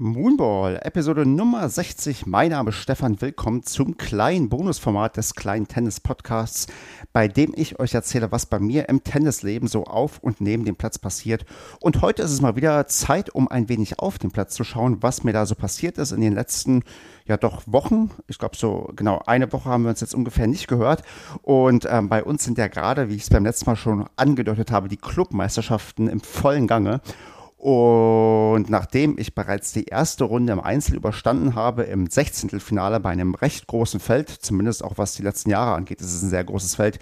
Moonball, Episode Nummer 60. Mein Name ist Stefan. Willkommen zum kleinen Bonusformat des kleinen Tennis-Podcasts, bei dem ich euch erzähle, was bei mir im Tennisleben so auf und neben dem Platz passiert. Und heute ist es mal wieder Zeit, um ein wenig auf den Platz zu schauen, was mir da so passiert ist in den letzten, ja doch, Wochen. Ich glaube, so genau eine Woche haben wir uns jetzt ungefähr nicht gehört. Und ähm, bei uns sind ja gerade, wie ich es beim letzten Mal schon angedeutet habe, die Clubmeisterschaften im vollen Gange. Und nachdem ich bereits die erste Runde im Einzel überstanden habe, im 16. Finale bei einem recht großen Feld, zumindest auch was die letzten Jahre angeht, ist es ein sehr großes Feld,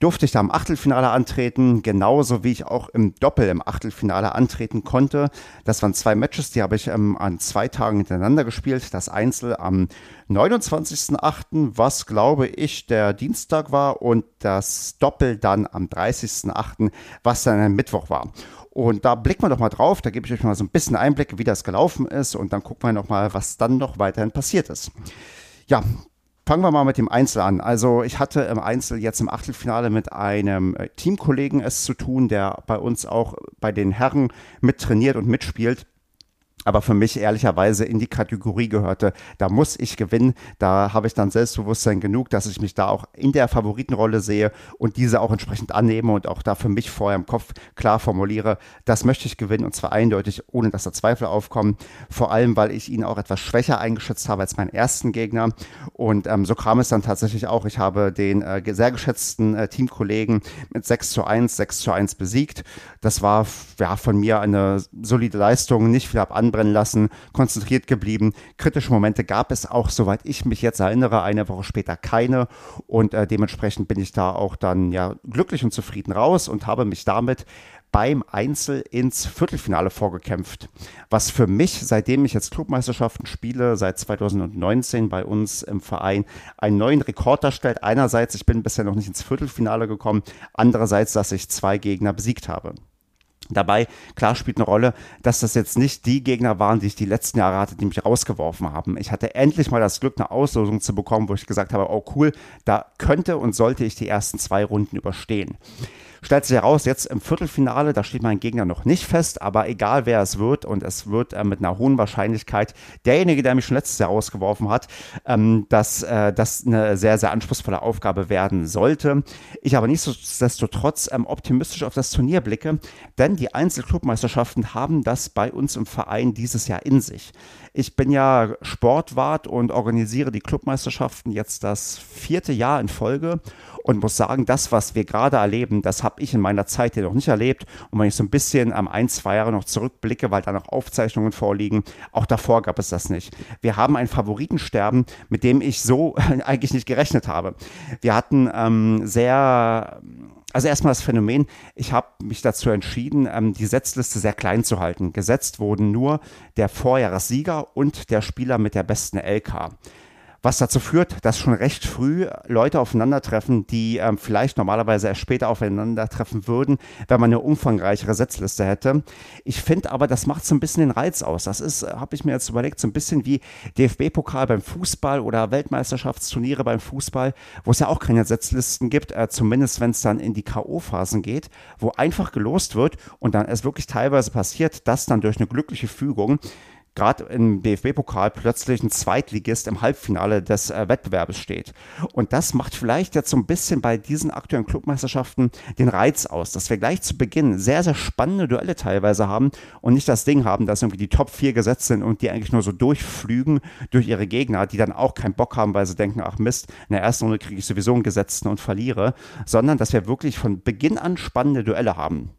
durfte ich da im Achtelfinale antreten, genauso wie ich auch im Doppel im Achtelfinale antreten konnte. Das waren zwei Matches, die habe ich ähm, an zwei Tagen hintereinander gespielt. Das Einzel am 29.08., was glaube ich der Dienstag war, und das Doppel dann am 30.08., was dann ein Mittwoch war. Und da blicken wir doch mal drauf, da gebe ich euch mal so ein bisschen Einblicke, wie das gelaufen ist und dann gucken wir noch mal, was dann noch weiterhin passiert ist. Ja, Fangen wir mal mit dem Einzel an. Also ich hatte im Einzel jetzt im Achtelfinale mit einem äh, Teamkollegen es zu tun, der bei uns auch bei den Herren mit trainiert und mitspielt aber für mich ehrlicherweise in die Kategorie gehörte, da muss ich gewinnen. Da habe ich dann Selbstbewusstsein genug, dass ich mich da auch in der Favoritenrolle sehe und diese auch entsprechend annehme und auch da für mich vorher im Kopf klar formuliere, das möchte ich gewinnen und zwar eindeutig, ohne dass da Zweifel aufkommen. Vor allem, weil ich ihn auch etwas schwächer eingeschätzt habe als meinen ersten Gegner. Und ähm, so kam es dann tatsächlich auch. Ich habe den äh, sehr geschätzten äh, Teamkollegen mit 6 zu 1, 6 zu 1 besiegt. Das war ja von mir eine solide Leistung, nicht viel ab anbrennen lassen, konzentriert geblieben. Kritische Momente gab es auch, soweit ich mich jetzt erinnere, eine Woche später keine. Und äh, dementsprechend bin ich da auch dann ja glücklich und zufrieden raus und habe mich damit beim Einzel ins Viertelfinale vorgekämpft. Was für mich, seitdem ich jetzt Clubmeisterschaften spiele, seit 2019 bei uns im Verein, einen neuen Rekord darstellt. Einerseits, ich bin bisher noch nicht ins Viertelfinale gekommen, andererseits, dass ich zwei Gegner besiegt habe. Dabei, klar spielt eine Rolle, dass das jetzt nicht die Gegner waren, die ich die letzten Jahre hatte, die mich rausgeworfen haben. Ich hatte endlich mal das Glück, eine Auslosung zu bekommen, wo ich gesagt habe, oh cool, da könnte und sollte ich die ersten zwei Runden überstehen. Stellt sich heraus, jetzt im Viertelfinale, da steht mein Gegner noch nicht fest, aber egal wer es wird und es wird äh, mit einer hohen Wahrscheinlichkeit derjenige, der mich schon letztes Jahr rausgeworfen hat, ähm, dass äh, das eine sehr, sehr anspruchsvolle Aufgabe werden sollte. Ich aber nichtsdestotrotz ähm, optimistisch auf das Turnier blicke, denn die Einzelclubmeisterschaften haben das bei uns im Verein dieses Jahr in sich. Ich bin ja Sportwart und organisiere die Clubmeisterschaften jetzt das vierte Jahr in Folge und muss sagen, das, was wir gerade erleben, das habe ich in meiner Zeit hier noch nicht erlebt. Und wenn ich so ein bisschen am ein, zwei Jahre noch zurückblicke, weil da noch Aufzeichnungen vorliegen, auch davor gab es das nicht. Wir haben ein Favoritensterben, mit dem ich so eigentlich nicht gerechnet habe. Wir hatten ähm, sehr also erstmal das Phänomen, ich habe mich dazu entschieden, ähm, die Setzliste sehr klein zu halten. Gesetzt wurden nur der Vorjahressieger und der Spieler mit der besten LK was dazu führt, dass schon recht früh Leute aufeinandertreffen, die ähm, vielleicht normalerweise erst später aufeinandertreffen würden, wenn man eine umfangreichere Setzliste hätte. Ich finde aber, das macht so ein bisschen den Reiz aus. Das ist, äh, habe ich mir jetzt überlegt, so ein bisschen wie DFB-Pokal beim Fußball oder Weltmeisterschaftsturniere beim Fußball, wo es ja auch keine Setzlisten gibt, äh, zumindest wenn es dann in die K.O.-Phasen geht, wo einfach gelost wird und dann es wirklich teilweise passiert, dass dann durch eine glückliche Fügung gerade im DFB-Pokal plötzlich ein Zweitligist im Halbfinale des äh, Wettbewerbes steht. Und das macht vielleicht jetzt so ein bisschen bei diesen aktuellen Clubmeisterschaften den Reiz aus, dass wir gleich zu Beginn sehr, sehr spannende Duelle teilweise haben und nicht das Ding haben, dass irgendwie die Top 4 gesetzt sind und die eigentlich nur so durchflügen durch ihre Gegner, die dann auch keinen Bock haben, weil sie denken, ach Mist, in der ersten Runde kriege ich sowieso einen Gesetzten und verliere, sondern dass wir wirklich von Beginn an spannende Duelle haben.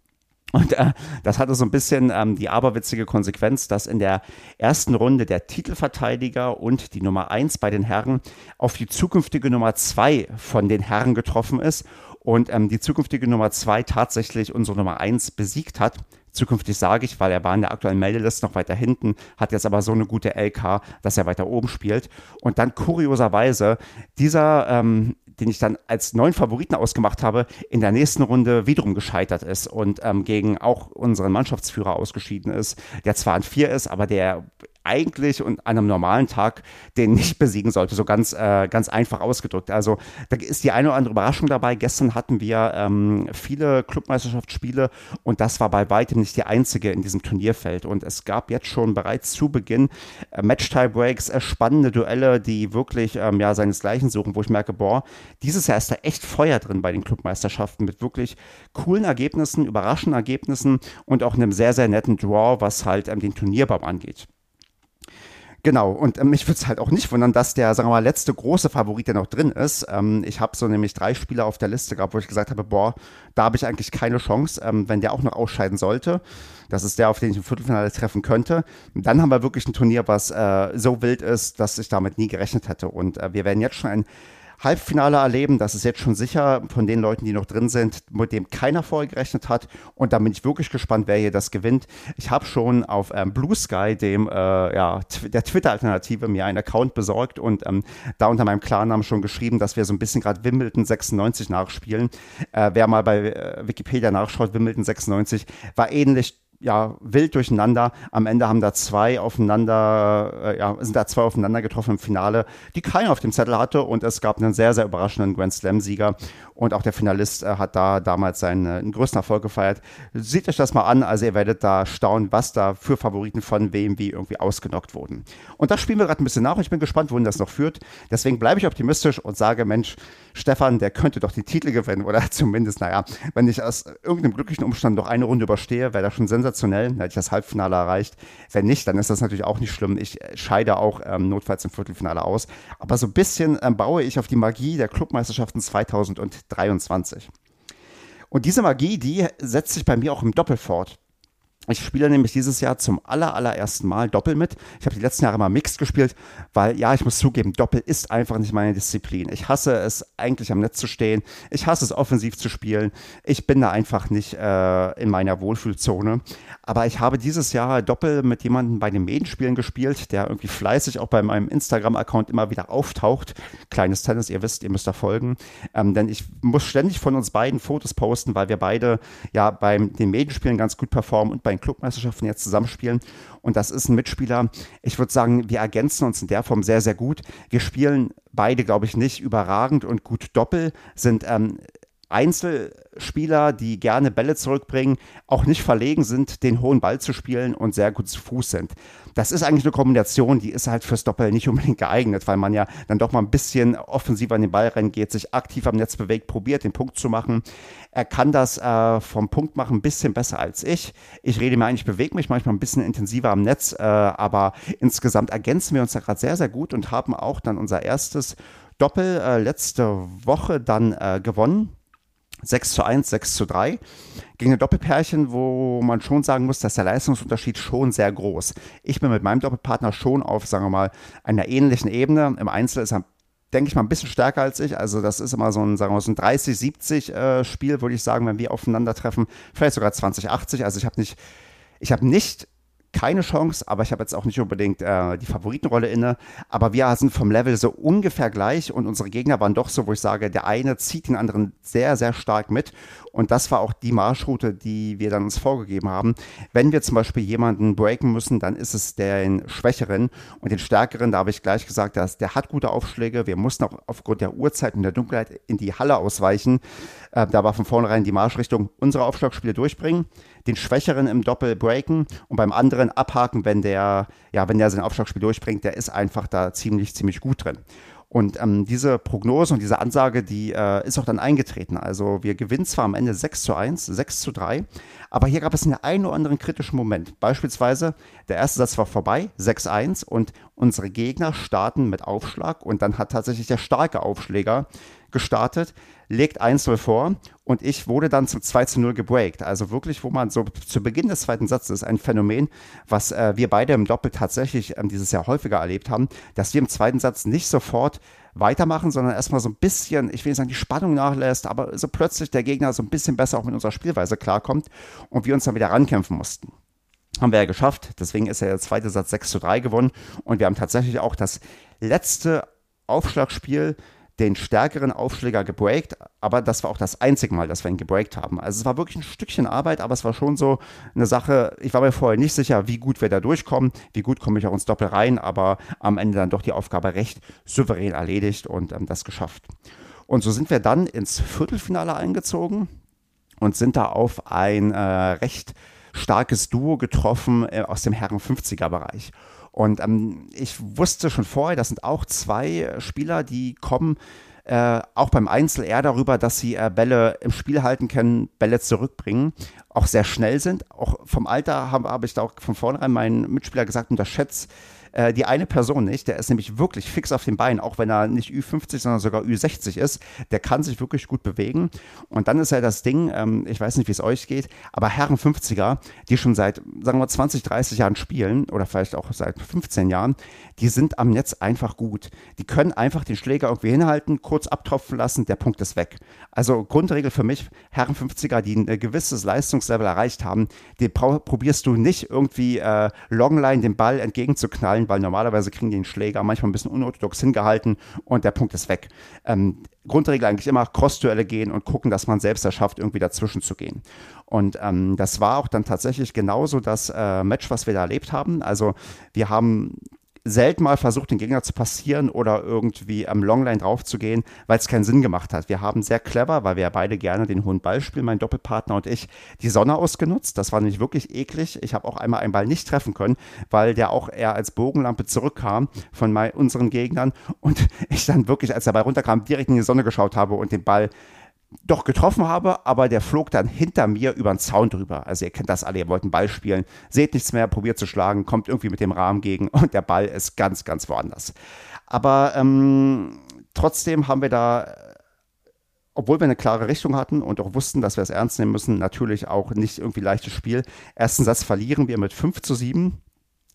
Und äh, das hatte so ein bisschen ähm, die aberwitzige Konsequenz, dass in der ersten Runde der Titelverteidiger und die Nummer 1 bei den Herren auf die zukünftige Nummer 2 von den Herren getroffen ist und ähm, die zukünftige Nummer 2 tatsächlich unsere Nummer 1 besiegt hat. Zukünftig sage ich, weil er war in der aktuellen Meldeliste noch weiter hinten, hat jetzt aber so eine gute LK, dass er weiter oben spielt. Und dann kurioserweise dieser ähm, den ich dann als neuen Favoriten ausgemacht habe, in der nächsten Runde wiederum gescheitert ist und ähm, gegen auch unseren Mannschaftsführer ausgeschieden ist, der zwar an vier ist, aber der eigentlich und an einem normalen Tag den nicht besiegen sollte, so ganz, äh, ganz einfach ausgedrückt. Also da ist die eine oder andere Überraschung dabei. Gestern hatten wir ähm, viele Clubmeisterschaftsspiele und das war bei weitem nicht die einzige in diesem Turnierfeld. Und es gab jetzt schon bereits zu Beginn äh, Match-Tie-Breaks, äh, spannende Duelle, die wirklich ähm, ja, seinesgleichen suchen, wo ich merke, boah, dieses Jahr ist da echt Feuer drin bei den Clubmeisterschaften mit wirklich coolen Ergebnissen, überraschenden Ergebnissen und auch einem sehr, sehr netten Draw, was halt ähm, den Turnierbaum angeht. Genau, und ähm, mich würde es halt auch nicht wundern, dass der, sagen wir mal, letzte große Favorit, der noch drin ist. Ähm, ich habe so nämlich drei Spieler auf der Liste gehabt, wo ich gesagt habe, boah, da habe ich eigentlich keine Chance, ähm, wenn der auch noch ausscheiden sollte. Das ist der, auf den ich im Viertelfinale treffen könnte. Und dann haben wir wirklich ein Turnier, was äh, so wild ist, dass ich damit nie gerechnet hätte. Und äh, wir werden jetzt schon ein Halbfinale erleben. Das ist jetzt schon sicher von den Leuten, die noch drin sind, mit dem keiner vorher gerechnet hat. Und da bin ich wirklich gespannt, wer hier das gewinnt. Ich habe schon auf ähm, Blue Sky, dem äh, ja, der Twitter-Alternative, mir einen Account besorgt und ähm, da unter meinem Klarnamen schon geschrieben, dass wir so ein bisschen gerade Wimbledon 96 nachspielen. Äh, wer mal bei äh, Wikipedia nachschaut, Wimbledon 96 war ähnlich ja, wild durcheinander. Am Ende haben da zwei aufeinander, äh, ja, sind da zwei aufeinander getroffen im Finale, die keiner auf dem Zettel hatte und es gab einen sehr, sehr überraschenden Grand Slam-Sieger und auch der Finalist äh, hat da damals seinen äh, größten Erfolg gefeiert. Seht euch das mal an, also ihr werdet da staunen, was da für Favoriten von wem wie irgendwie ausgenockt wurden. Und das spielen wir gerade ein bisschen nach und ich bin gespannt, wohin das noch führt. Deswegen bleibe ich optimistisch und sage, Mensch, Stefan, der könnte doch den Titel gewinnen oder zumindest, naja, wenn ich aus irgendeinem glücklichen Umstand noch eine Runde überstehe, wäre das schon sensationell, dann hätte ich das Halbfinale erreicht. Wenn nicht, dann ist das natürlich auch nicht schlimm. Ich scheide auch ähm, notfalls im Viertelfinale aus. Aber so ein bisschen ähm, baue ich auf die Magie der Clubmeisterschaften 2023. Und diese Magie, die setzt sich bei mir auch im Doppel fort. Ich spiele nämlich dieses Jahr zum aller, allerersten Mal Doppel mit. Ich habe die letzten Jahre mal Mixed gespielt, weil ja, ich muss zugeben, Doppel ist einfach nicht meine Disziplin. Ich hasse es eigentlich am Netz zu stehen. Ich hasse es offensiv zu spielen. Ich bin da einfach nicht äh, in meiner Wohlfühlzone. Aber ich habe dieses Jahr Doppel mit jemandem bei den Medienspielen gespielt, der irgendwie fleißig auch bei meinem Instagram-Account immer wieder auftaucht. Kleines Tennis, ihr wisst, ihr müsst da folgen. Ähm, denn ich muss ständig von uns beiden Fotos posten, weil wir beide ja bei den Medienspielen ganz gut performen und bei den Clubmeisterschaften jetzt zusammenspielen. Und das ist ein Mitspieler. Ich würde sagen, wir ergänzen uns in der Form sehr, sehr gut. Wir spielen beide, glaube ich, nicht überragend und gut Doppel, sind ähm, Einzelspieler, die gerne Bälle zurückbringen, auch nicht verlegen sind, den hohen Ball zu spielen und sehr gut zu Fuß sind. Das ist eigentlich eine Kombination, die ist halt fürs Doppel nicht unbedingt geeignet, weil man ja dann doch mal ein bisschen offensiv an den Ball reingeht, sich aktiv am Netz bewegt, probiert, den Punkt zu machen. Er kann das äh, vom Punkt machen ein bisschen besser als ich. Ich rede mir eigentlich, bewege mich manchmal ein bisschen intensiver am Netz, äh, aber insgesamt ergänzen wir uns da gerade sehr, sehr gut und haben auch dann unser erstes Doppel äh, letzte Woche dann äh, gewonnen 6 zu 1, 6 zu 3 gegen ein Doppelpärchen, wo man schon sagen muss, dass der Leistungsunterschied schon sehr groß. Ich bin mit meinem Doppelpartner schon auf, sagen wir mal, einer ähnlichen Ebene. Im Einzel ist er, denke ich mal, ein bisschen stärker als ich. Also das ist immer so ein, sagen wir mal, so ein 30-70 äh, Spiel, würde ich sagen, wenn wir aufeinandertreffen. Vielleicht sogar 20-80. Also ich habe nicht, ich habe nicht keine Chance, aber ich habe jetzt auch nicht unbedingt äh, die Favoritenrolle inne. Aber wir sind vom Level so ungefähr gleich und unsere Gegner waren doch so, wo ich sage, der eine zieht den anderen sehr, sehr stark mit. Und das war auch die Marschroute, die wir dann uns vorgegeben haben. Wenn wir zum Beispiel jemanden breaken müssen, dann ist es den Schwächeren und den Stärkeren. Da habe ich gleich gesagt, dass der hat gute Aufschläge. Wir mussten auch aufgrund der Uhrzeit und der Dunkelheit in die Halle ausweichen. Äh, da war von vornherein die Marschrichtung unsere Aufschlagspiele durchbringen, den Schwächeren im Doppel breaken und beim anderen abhaken, wenn der, ja, wenn der sein Aufschlagspiel durchbringt, der ist einfach da ziemlich, ziemlich gut drin. Und ähm, diese Prognose und diese Ansage, die äh, ist auch dann eingetreten. Also wir gewinnen zwar am Ende 6 zu 1, 6 zu 3, aber hier gab es einen einen oder anderen kritischen Moment. Beispielsweise, der erste Satz war vorbei, 6-1 und unsere Gegner starten mit Aufschlag und dann hat tatsächlich der starke Aufschläger gestartet, legt 1-0 vor und ich wurde dann zum 2-0 gebreakt. Also wirklich, wo man so zu Beginn des zweiten Satzes ein Phänomen, was äh, wir beide im Doppel tatsächlich ähm, dieses Jahr häufiger erlebt haben, dass wir im zweiten Satz nicht sofort weitermachen, sondern erstmal so ein bisschen, ich will nicht sagen, die Spannung nachlässt, aber so plötzlich der Gegner so ein bisschen besser auch mit unserer Spielweise klarkommt und wir uns dann wieder rankämpfen mussten haben wir ja geschafft. Deswegen ist ja der zweite Satz 6 zu 3 gewonnen. Und wir haben tatsächlich auch das letzte Aufschlagspiel den stärkeren Aufschläger gebreakt, aber das war auch das einzige Mal, dass wir ihn gebreakt haben. Also es war wirklich ein Stückchen Arbeit, aber es war schon so eine Sache, ich war mir vorher nicht sicher, wie gut wir da durchkommen, wie gut komme ich auch ins Doppel rein, aber am Ende dann doch die Aufgabe recht souverän erledigt und ähm, das geschafft. Und so sind wir dann ins Viertelfinale eingezogen und sind da auf ein äh, recht starkes Duo getroffen äh, aus dem Herren 50er Bereich. Und ähm, ich wusste schon vorher, das sind auch zwei Spieler, die kommen äh, auch beim Einzel eher darüber, dass sie äh, Bälle im Spiel halten können, Bälle zurückbringen, auch sehr schnell sind. Auch vom Alter habe hab ich da auch von vornherein meinen Mitspieler gesagt, unterschätzt äh, die eine Person nicht, der ist nämlich wirklich fix auf den Beinen, auch wenn er nicht Ü50, sondern sogar Ü60 ist. Der kann sich wirklich gut bewegen. Und dann ist ja das Ding, ähm, ich weiß nicht, wie es euch geht, aber Herren 50er, die schon seit, sagen wir, 20, 30 Jahren spielen oder vielleicht auch seit 15 Jahren, die sind am Netz einfach gut. Die können einfach den Schläger irgendwie hinhalten, kurz abtropfen lassen, der Punkt ist weg. Also Grundregel für mich, Herren 50er, die ein gewisses Leistungslevel erreicht haben, die probierst du nicht irgendwie äh, Longline den Ball entgegenzuknallen, weil normalerweise kriegen die den Schläger manchmal ein bisschen unorthodox hingehalten und der Punkt ist weg. Ähm, Grundregel eigentlich immer Cross-Duelle gehen und gucken, dass man selbst erschafft, irgendwie dazwischen zu gehen. Und ähm, das war auch dann tatsächlich genauso das äh, Match, was wir da erlebt haben. Also wir haben selten mal versucht, den Gegner zu passieren oder irgendwie am Longline draufzugehen, weil es keinen Sinn gemacht hat. Wir haben sehr clever, weil wir ja beide gerne den hohen Ball spielen, mein Doppelpartner und ich, die Sonne ausgenutzt. Das war nämlich wirklich eklig. Ich habe auch einmal einen Ball nicht treffen können, weil der auch eher als Bogenlampe zurückkam von mein, unseren Gegnern und ich dann wirklich, als der Ball runterkam, direkt in die Sonne geschaut habe und den Ball doch getroffen habe, aber der flog dann hinter mir über den Zaun drüber. Also ihr kennt das alle, ihr wollt einen Ball spielen, seht nichts mehr, probiert zu schlagen, kommt irgendwie mit dem Rahmen gegen und der Ball ist ganz, ganz woanders. Aber ähm, trotzdem haben wir da, obwohl wir eine klare Richtung hatten und auch wussten, dass wir es ernst nehmen müssen, natürlich auch nicht irgendwie leichtes Spiel. Ersten Satz verlieren wir mit 5 zu 7.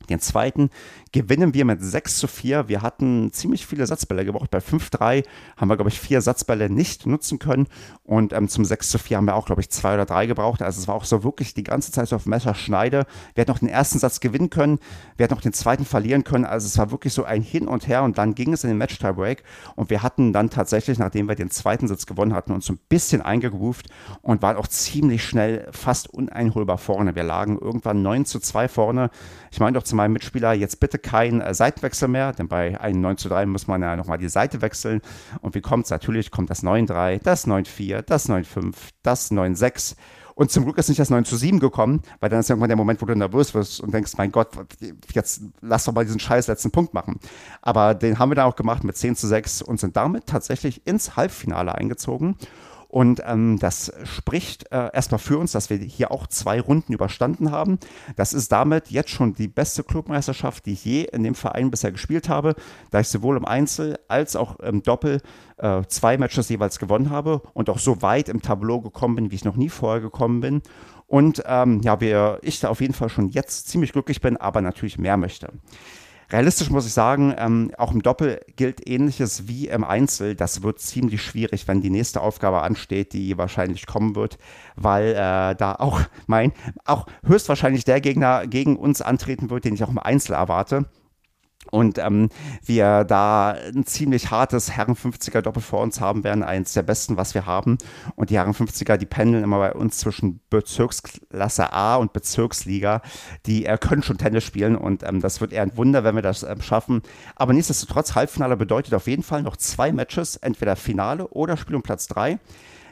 Den zweiten gewinnen wir mit 6 zu 4. Wir hatten ziemlich viele Satzbälle gebraucht. Bei 5-3 haben wir, glaube ich, vier Satzbälle nicht nutzen können. Und ähm, zum 6 zu 4 haben wir auch, glaube ich, zwei oder drei gebraucht. Also es war auch so wirklich die ganze Zeit so auf Messerschneide. Wir hätten noch den ersten Satz gewinnen können. Wir hätten noch den zweiten verlieren können. Also es war wirklich so ein Hin und Her. Und dann ging es in den Match-Tiebreak. Und wir hatten dann tatsächlich, nachdem wir den zweiten Satz gewonnen hatten, uns so ein bisschen eingegroovt und waren auch ziemlich schnell fast uneinholbar vorne. Wir lagen irgendwann 9 zu 2 vorne. Ich meine doch zu meinem Mitspieler, jetzt bitte kein äh, Seitenwechsel mehr, denn bei einem 9 zu 3 muss man ja nochmal die Seite wechseln. Und wie kommt es? Natürlich kommt das 9-3, das 9-4, das 9-5, das 9-6. Und zum Glück ist nicht das 9 zu 7 gekommen, weil dann ist irgendwann der Moment, wo du nervös wirst und denkst, mein Gott, jetzt lass doch mal diesen scheiß letzten Punkt machen. Aber den haben wir dann auch gemacht mit 10 zu 6 und sind damit tatsächlich ins Halbfinale eingezogen. Und ähm, das spricht äh, erstmal für uns, dass wir hier auch zwei Runden überstanden haben. Das ist damit jetzt schon die beste Clubmeisterschaft, die ich je in dem Verein bisher gespielt habe, da ich sowohl im Einzel als auch im Doppel äh, zwei Matches jeweils gewonnen habe und auch so weit im Tableau gekommen bin, wie ich noch nie vorher gekommen bin. Und ähm, ja, wir, ich da auf jeden Fall schon jetzt ziemlich glücklich bin, aber natürlich mehr möchte. Realistisch muss ich sagen, ähm, auch im Doppel gilt ähnliches wie im Einzel. Das wird ziemlich schwierig, wenn die nächste Aufgabe ansteht, die wahrscheinlich kommen wird, weil äh, da auch mein, auch höchstwahrscheinlich der Gegner gegen uns antreten wird, den ich auch im Einzel erwarte und ähm, wir da ein ziemlich hartes Herren 50er Doppel vor uns haben werden, eins der besten, was wir haben. Und die Herren 50er, die pendeln immer bei uns zwischen Bezirksklasse A und Bezirksliga. Die äh, können schon Tennis spielen und ähm, das wird eher ein Wunder, wenn wir das äh, schaffen. Aber nichtsdestotrotz, Halbfinale bedeutet auf jeden Fall noch zwei Matches, entweder Finale oder Spiel um Platz drei.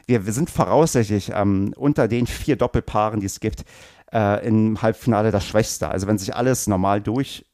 Wir, wir sind voraussichtlich ähm, unter den vier Doppelpaaren, die es gibt, äh, im Halbfinale das Schwächste. Also wenn sich alles normal durch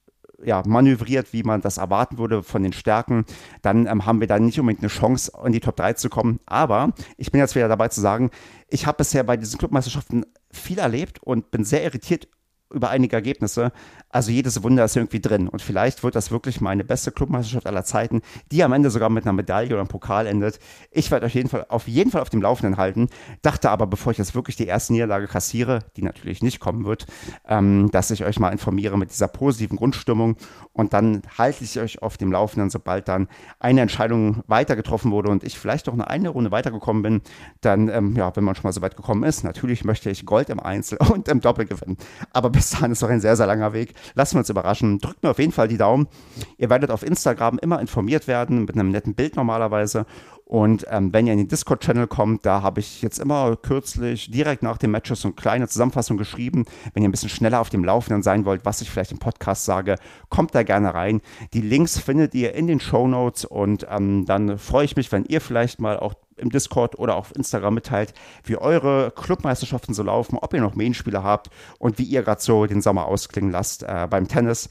ja, manövriert, wie man das erwarten würde von den Stärken, dann ähm, haben wir da nicht unbedingt eine Chance, in die Top 3 zu kommen. Aber ich bin jetzt wieder dabei zu sagen, ich habe bisher bei diesen Clubmeisterschaften viel erlebt und bin sehr irritiert über einige Ergebnisse. Also jedes Wunder ist irgendwie drin. Und vielleicht wird das wirklich meine beste Clubmeisterschaft aller Zeiten, die am Ende sogar mit einer Medaille oder einem Pokal endet. Ich werde euch jeden Fall, auf jeden Fall auf dem Laufenden halten. Dachte aber, bevor ich jetzt wirklich die erste Niederlage kassiere, die natürlich nicht kommen wird, ähm, dass ich euch mal informiere mit dieser positiven Grundstimmung. Und dann halte ich euch auf dem Laufenden, sobald dann eine Entscheidung weiter getroffen wurde und ich vielleicht noch eine Runde weitergekommen bin. Dann, ähm, ja, wenn man schon mal so weit gekommen ist, natürlich möchte ich Gold im Einzel und im Doppel gewinnen. Aber bis dahin ist noch ein sehr, sehr langer Weg. Lassen wir uns überraschen. Drückt mir auf jeden Fall die Daumen. Ihr werdet auf Instagram immer informiert werden, mit einem netten Bild normalerweise. Und ähm, wenn ihr in den Discord-Channel kommt, da habe ich jetzt immer kürzlich direkt nach dem Matches so eine kleine Zusammenfassung geschrieben. Wenn ihr ein bisschen schneller auf dem Laufenden sein wollt, was ich vielleicht im Podcast sage, kommt da gerne rein. Die Links findet ihr in den Show Notes und ähm, dann freue ich mich, wenn ihr vielleicht mal auch im Discord oder auf Instagram mitteilt, wie eure Clubmeisterschaften so laufen, ob ihr noch Main-Spieler habt und wie ihr gerade so den Sommer ausklingen lasst äh, beim Tennis.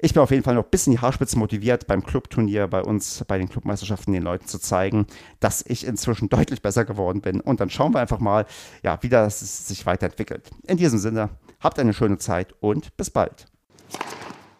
Ich bin auf jeden Fall noch ein bisschen die Haarspitze motiviert, beim Clubturnier bei uns, bei den Clubmeisterschaften den Leuten zu zeigen, dass ich inzwischen deutlich besser geworden bin. Und dann schauen wir einfach mal, ja, wie das sich weiterentwickelt. In diesem Sinne, habt eine schöne Zeit und bis bald.